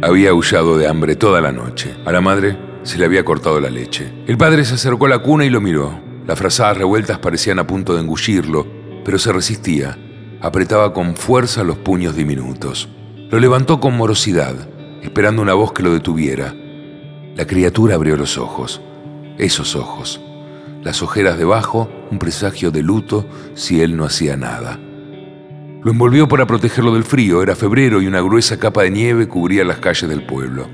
Había aullado de hambre toda la noche. A la madre se le había cortado la leche. El padre se acercó a la cuna y lo miró. Las frazadas revueltas parecían a punto de engullirlo, pero se resistía. Apretaba con fuerza los puños diminutos. Lo levantó con morosidad, esperando una voz que lo detuviera. La criatura abrió los ojos. Esos ojos. Las ojeras debajo, un presagio de luto si él no hacía nada. Lo envolvió para protegerlo del frío, era febrero y una gruesa capa de nieve cubría las calles del pueblo.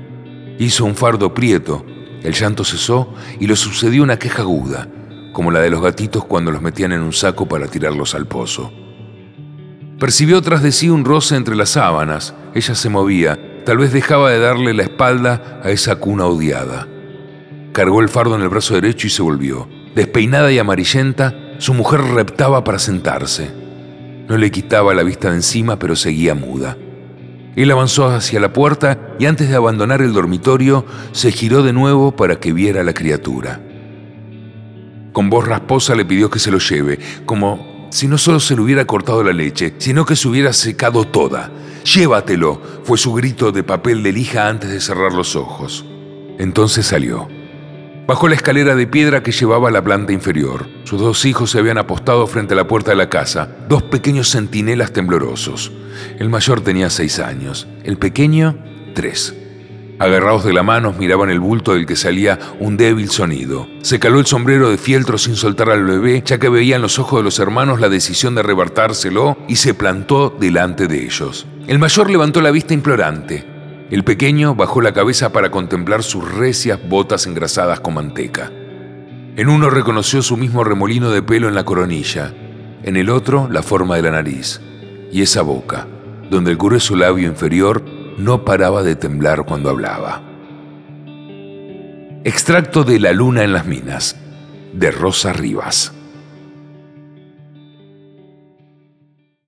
Hizo un fardo prieto, el llanto cesó y lo sucedió una queja aguda, como la de los gatitos cuando los metían en un saco para tirarlos al pozo. Percibió tras de sí un roce entre las sábanas, ella se movía, tal vez dejaba de darle la espalda a esa cuna odiada. Cargó el fardo en el brazo derecho y se volvió. Despeinada y amarillenta, su mujer reptaba para sentarse. No le quitaba la vista de encima, pero seguía muda. Él avanzó hacia la puerta y antes de abandonar el dormitorio, se giró de nuevo para que viera a la criatura. Con voz rasposa le pidió que se lo lleve, como si no solo se le hubiera cortado la leche, sino que se hubiera secado toda. Llévatelo, fue su grito de papel de lija antes de cerrar los ojos. Entonces salió. Bajó la escalera de piedra que llevaba a la planta inferior. Sus dos hijos se habían apostado frente a la puerta de la casa, dos pequeños centinelas temblorosos. El mayor tenía seis años, el pequeño tres. Agarrados de la mano miraban el bulto del que salía un débil sonido. Se caló el sombrero de fieltro sin soltar al bebé, ya que veía en los ojos de los hermanos la decisión de arrebatárselo y se plantó delante de ellos. El mayor levantó la vista implorante. El pequeño bajó la cabeza para contemplar sus recias botas engrasadas con manteca. En uno reconoció su mismo remolino de pelo en la coronilla, en el otro la forma de la nariz y esa boca, donde el grueso labio inferior no paraba de temblar cuando hablaba. Extracto de La luna en las minas, de Rosa Rivas.